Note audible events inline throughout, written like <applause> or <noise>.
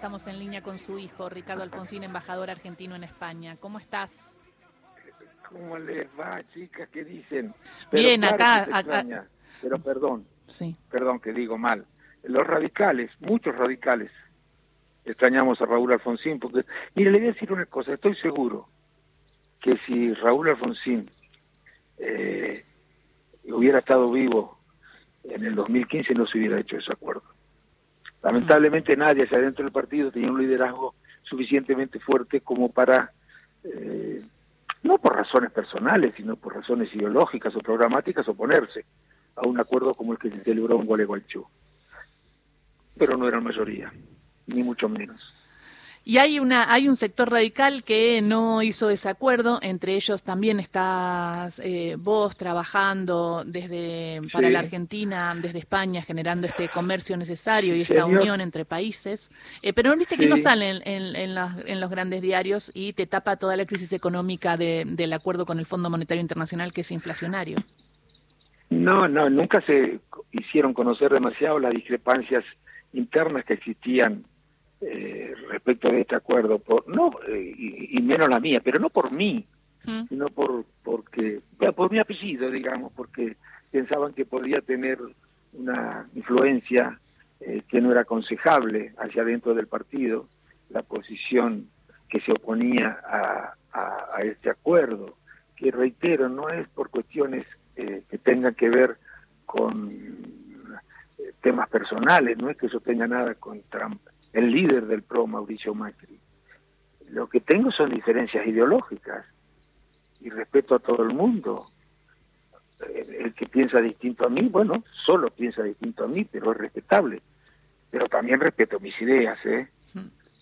estamos en línea con su hijo, Ricardo Alfonsín, embajador argentino en España. ¿Cómo estás? ¿Cómo les va, chicas? ¿Qué dicen? Bien, acá, acá. Pero perdón, sí. perdón que digo mal. Los radicales, muchos radicales, extrañamos a Raúl Alfonsín, porque, mire, le voy a decir una cosa, estoy seguro que si Raúl Alfonsín eh, hubiera estado vivo en el 2015 no se hubiera hecho ese acuerdo. Lamentablemente nadie hacia adentro del partido tenía un liderazgo suficientemente fuerte como para, eh, no por razones personales, sino por razones ideológicas o programáticas, oponerse a un acuerdo como el que se celebró en Gualeguaychú. Pero no era mayoría, ni mucho menos. Y hay una hay un sector radical que no hizo ese acuerdo, entre ellos también estás eh, vos trabajando desde para la Argentina, desde España, generando este comercio necesario y esta unión entre países. Eh, pero no viste que no sale en, los, grandes diarios y te tapa toda la crisis económica del acuerdo con el Fondo Monetario Internacional que es inflacionario. No, no, nunca se hicieron conocer demasiado las discrepancias internas que existían eh, respecto de este acuerdo, por, no eh, y, menos la mía, pero no por mí, mm. sino por porque por mi apellido, digamos, porque pensaban que podía tener una influencia eh, que no era aconsejable hacia dentro del partido, la posición que se oponía a, a, este acuerdo, que reitero, no es por cuestiones que tengan que ver con temas personales, no es que eso tenga nada con Trump el líder del PRO, Mauricio Macri. Lo que tengo son diferencias ideológicas y respeto a todo el mundo. El, que piensa distinto a mí, bueno, solo piensa distinto a mí, pero es respetable. Pero también respeto mis ideas, ¿eh?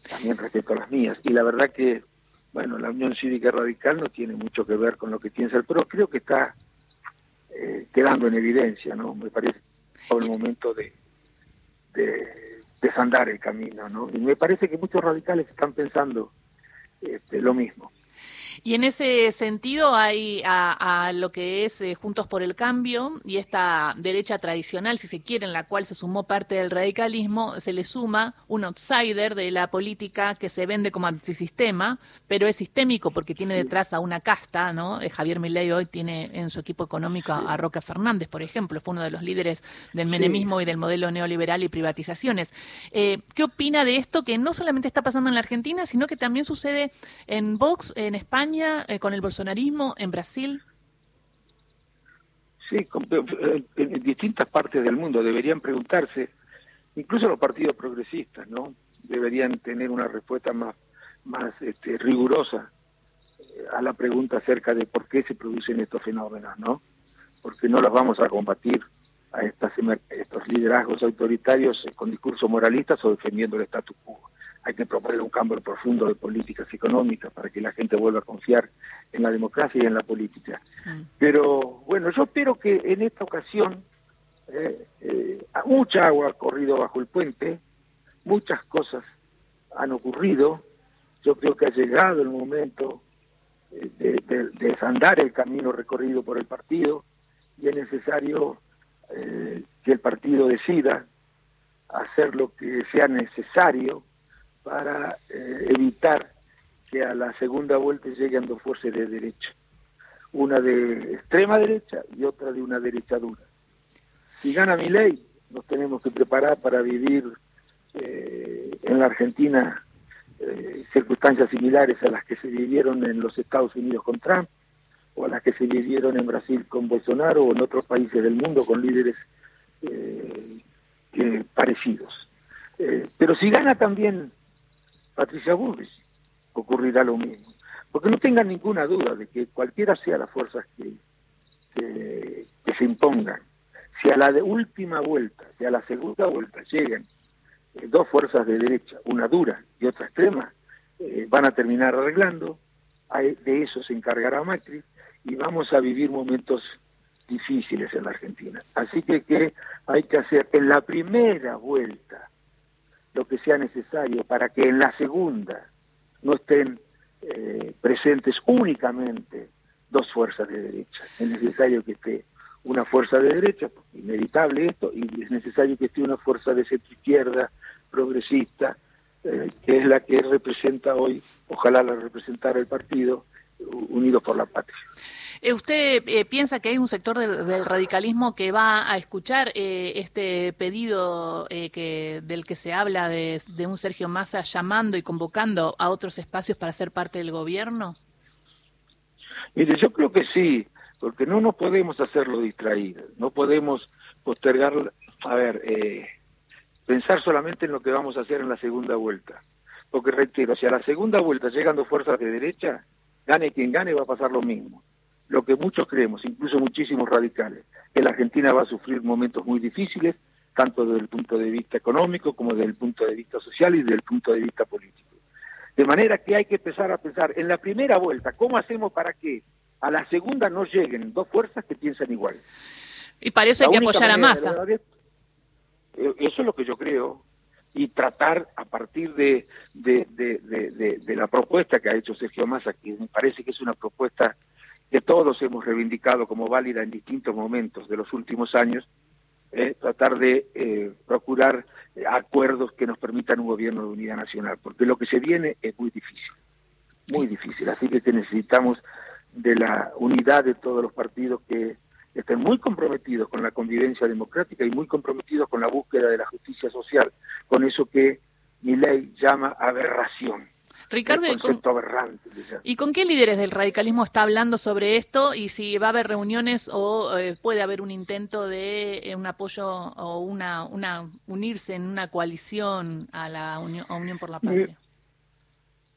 También respeto las mías. Y la verdad que, bueno, la Unión Cívica Radical no tiene mucho que ver con lo que piensa el PRO, creo que está eh, quedando en evidencia, ¿no? Me parece el momento de desandar el camino, ¿no? Y me parece que muchos radicales están pensando este, lo mismo. Y en ese sentido hay a, lo que es eh, Juntos por el Cambio y esta derecha tradicional, si se quiere, en la cual se sumó parte del radicalismo, se le suma un outsider de la política que se vende como antisistema, pero es sistémico porque tiene detrás a una casta, ¿no? Eh, Javier Milei hoy tiene en su equipo económico a, Roque Fernández, por ejemplo, fue uno de los líderes del menemismo y del modelo neoliberal y privatizaciones. Eh, ¿Qué opina de esto que no solamente está pasando en la Argentina, sino que también sucede en Vox, en España? Eh, con el bolsonarismo, en Brasil? Sí, eh, en distintas partes del mundo deberían preguntarse, incluso los partidos progresistas, ¿no? Deberían tener una respuesta más, más este, rigurosa eh, a la pregunta acerca de por qué se producen estos fenómenos, ¿no? Porque no los vamos a combatir a estas, estos liderazgos autoritarios con discursos moralistas o defendiendo el status quo hay que proponer un cambio profundo de políticas económicas para que la gente vuelva a confiar en la democracia y en la política. Mm. Pero bueno, yo espero que en esta ocasión eh, eh, mucha agua ha corrido bajo el puente, muchas cosas han ocurrido, yo creo que ha llegado el momento eh, de, desandar el camino recorrido por el partido y es necesario que el partido decida hacer lo que sea necesario para eh, evitar que a la segunda vuelta lleguen dos fuerzas de derecha, una de extrema derecha y otra de una derecha dura. Si gana mi ley, nos tenemos que preparar para vivir eh, en la Argentina eh, circunstancias similares a las que se vivieron en los Estados Unidos con Trump, o a las que se vivieron en Brasil con Bolsonaro, o en otros países del mundo con líderes parecidos. pero si gana también Patricia Bullrich, ocurrirá lo mismo. Porque no tengan ninguna duda de que cualquiera sea las fuerzas que, que, se impongan, si a la de última vuelta, si a la segunda vuelta llegan eh, dos fuerzas de derecha, una dura y otra extrema, eh, van a terminar arreglando, de eso se encargará Macri y vamos a vivir momentos difíciles en la Argentina. Así que, que hay que hacer en la primera vuelta lo que sea necesario para que en la segunda no estén eh, presentes únicamente dos fuerzas de derecha. Es necesario que esté una fuerza de derecha, inevitable esto, y es necesario que esté una fuerza de centro izquierda, progresista, eh, que es la que representa hoy, ojalá la representara el partido, Unidos por la Patria. Eh, ¿Usted eh, piensa que hay un sector del, radicalismo que va a escuchar eh, este pedido que, del que se habla de, un Sergio Massa llamando y convocando a otros espacios para ser parte del gobierno? Mire, yo creo que sí, porque no nos podemos hacerlo distraído, no podemos postergar, a ver, pensar solamente en lo que vamos a hacer en la segunda vuelta. Porque reitero, si a la segunda vuelta llegando fuerzas de derecha, gane quien gane, va a pasar lo mismo lo que muchos creemos, incluso muchísimos radicales, que la Argentina va a sufrir momentos muy difíciles, tanto desde el punto de vista económico como desde el punto de vista social y desde el punto de vista político. De manera que hay que empezar a pensar en la primera vuelta, ¿cómo hacemos para que a la segunda no lleguen dos fuerzas que piensan igual? Y para eso hay que apoyar a Massa. Eh, eso es lo que yo creo. Y tratar a partir de, de, de, de la propuesta que ha hecho Sergio Massa, que me parece que es una propuesta que todos hemos reivindicado como válida en distintos momentos de los últimos años, eh, tratar de eh, procurar acuerdos que nos permitan un gobierno de unidad nacional, porque lo que se viene es muy difícil, muy difícil, así que necesitamos de la unidad de todos los partidos que estén muy comprometidos con la convivencia democrática y muy comprometidos con la búsqueda de la justicia social, con eso que mi ley llama aberración Ricardo, ¿y con, qué líderes del radicalismo está hablando sobre esto y si va a haber reuniones o eh, puede haber un intento de eh, un apoyo o una, una unirse en una coalición a la Unión, Unión por la Patria?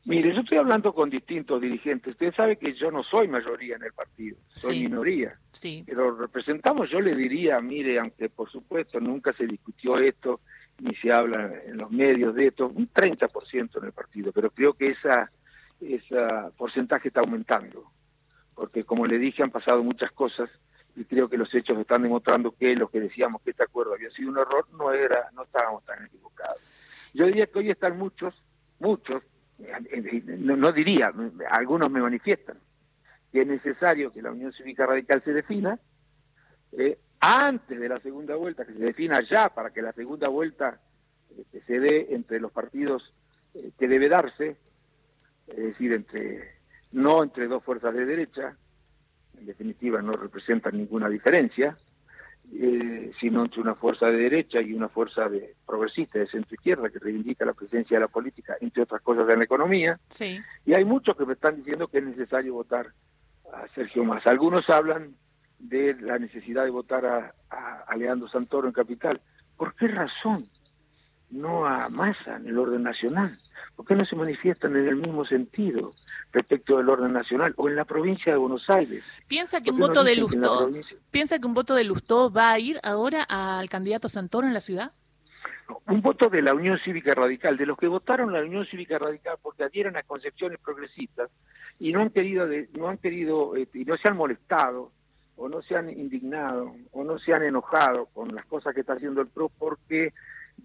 Mire, yo estoy hablando con distintos dirigentes. Usted sabe que yo no soy mayoría en el partido, soy minoría. Sí. Pero representamos, yo le diría, mire, aunque por supuesto nunca se discutió esto, ni se habla en los medios de esto, un 30% en el partido, pero creo que esa, esa porcentaje está aumentando, porque como le dije han pasado muchas cosas y creo que los hechos están demostrando que lo que decíamos que este acuerdo había sido un error no era, no estábamos tan equivocados. Yo diría que hoy están muchos, muchos, no, diría, algunos me manifiestan que es necesario que la Unión Cívica Radical se defina, eh, antes de la segunda vuelta, que se defina ya para que la segunda vuelta este, se dé entre los partidos eh, que debe darse, es decir, entre no entre dos fuerzas de derecha, en definitiva no representan ninguna diferencia, eh, sino entre una fuerza de derecha y una fuerza de progresista de centro izquierda que reivindica la presencia de la política, entre otras cosas en la economía. Sí. Y hay muchos que me están diciendo que es necesario votar a Sergio Massa. Algunos hablan de la necesidad de votar a, a, Leandro Santoro en Capital. ¿Por qué razón? No a Massa en el orden nacional. ¿Por qué no se manifiestan en el mismo sentido respecto del orden nacional o en la provincia de Buenos Aires? ¿Piensa que un voto de Lustó, piensa que un voto de Lustó va a ir ahora al candidato Santoro en la ciudad? un voto de la Unión Cívica Radical, de los que votaron la Unión Cívica Radical porque adhieren a concepciones progresistas y no han querido, no han querido este, y no se han molestado o no se han indignado o no se han enojado con las cosas que está haciendo el PRO porque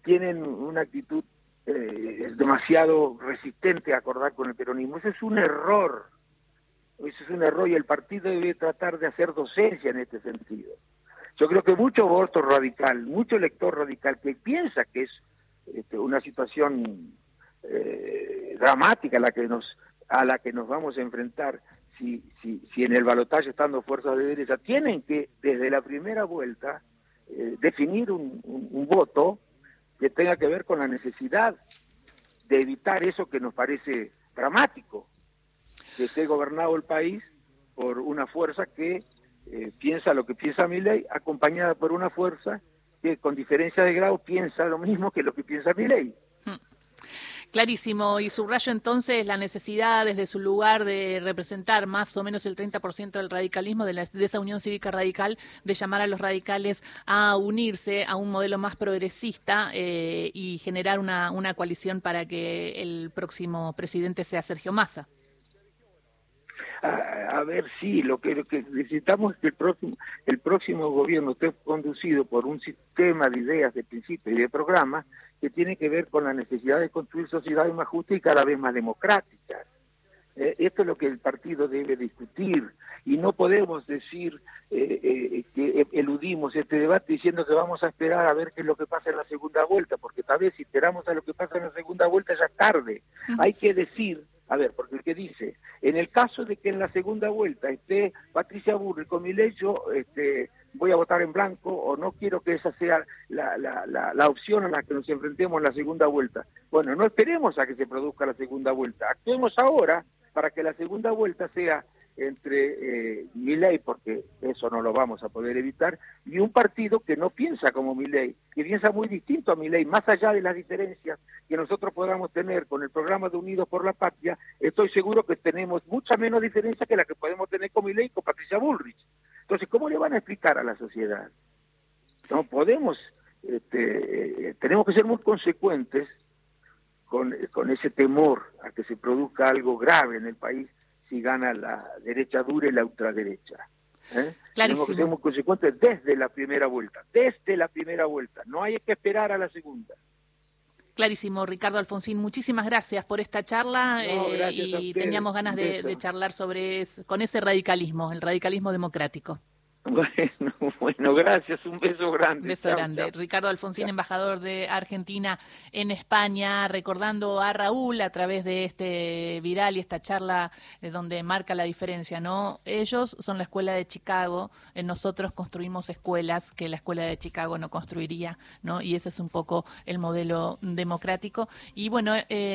tienen una actitud eh, demasiado resistente a acordar con el peronismo. Eso es un error. Eso es un error y el partido debe tratar de hacer docencia en este sentido. Yo creo que mucho voto radical, mucho elector radical que piensa que es este, una situación eh, dramática la que nos a la que nos vamos a enfrentar si, si, si en el balotaje estando fuerzas de derecha, tienen que desde la primera vuelta eh, definir un, voto que tenga que ver con la necesidad de evitar eso que nos parece dramático, que esté gobernado el país por una fuerza que eh, piensa lo que piensa mi ley, acompañada por una fuerza que con diferencia de grado piensa lo mismo que lo que piensa mi ley. Hmm. Clarísimo. Y subrayo entonces la necesidad desde su lugar de representar más o menos el 30% del radicalismo, de, de, esa unión cívica radical, de llamar a los radicales a unirse a un modelo más progresista eh, y generar una, una coalición para que el próximo presidente sea Sergio Massa. A, ver, sí, lo que, lo que necesitamos es que el próximo, el próximo gobierno esté conducido por un sistema de ideas, de principios y de programas que tiene que ver con la necesidad de construir sociedades más justas y cada vez más democráticas. Eh, esto es lo que el partido debe discutir y no podemos decir eh, eh, que eludimos este debate diciendo que vamos a esperar a ver qué es lo que pasa en la segunda vuelta, porque tal vez si esperamos a lo que pasa en la segunda vuelta ya es tarde. Hay que decir, a ver, porque el que dice, en el caso de que en la segunda vuelta esté Patricia Burri con mi yo este, voy a votar en blanco o no quiero que esa sea la, la, la, opción a la que nos enfrentemos en la segunda vuelta. Bueno, no esperemos a que se produzca la segunda vuelta, actuemos ahora para que la segunda vuelta sea entre eh, ley, porque eso no lo vamos a poder evitar, y un partido que no piensa como ley, que piensa muy distinto a ley, más allá de las diferencias que nosotros podamos tener con el programa de Unidos por la Patria, estoy seguro que tenemos mucha menos diferencia que la que podemos tener con ley y con Patricia Bullrich. Entonces, ¿cómo le van a explicar a la sociedad? No podemos, este, eh, tenemos que ser muy consecuentes con, con ese temor a que se produzca algo grave en el país si gana la derecha dura y la ultraderecha. ¿eh? Tenemos que ser muy consecuentes desde la primera vuelta, desde la primera vuelta, no hay que esperar a la segunda. Clarísimo, Ricardo Alfonsín, muchísimas gracias por esta charla eh, y teníamos ganas de, de, charlar sobre con ese radicalismo, el radicalismo democrático. <laughs> Bueno, bueno, gracias, un beso grande. Beso grande. Ricardo Alfonsín, embajador de Argentina en España, recordando a Raúl a través de este viral y esta charla eh, donde marca la diferencia, ¿no? Ellos son la escuela de Chicago, eh, nosotros construimos escuelas que la escuela de Chicago no construiría, ¿no? Y ese es un poco el modelo democrático. Y bueno, eh,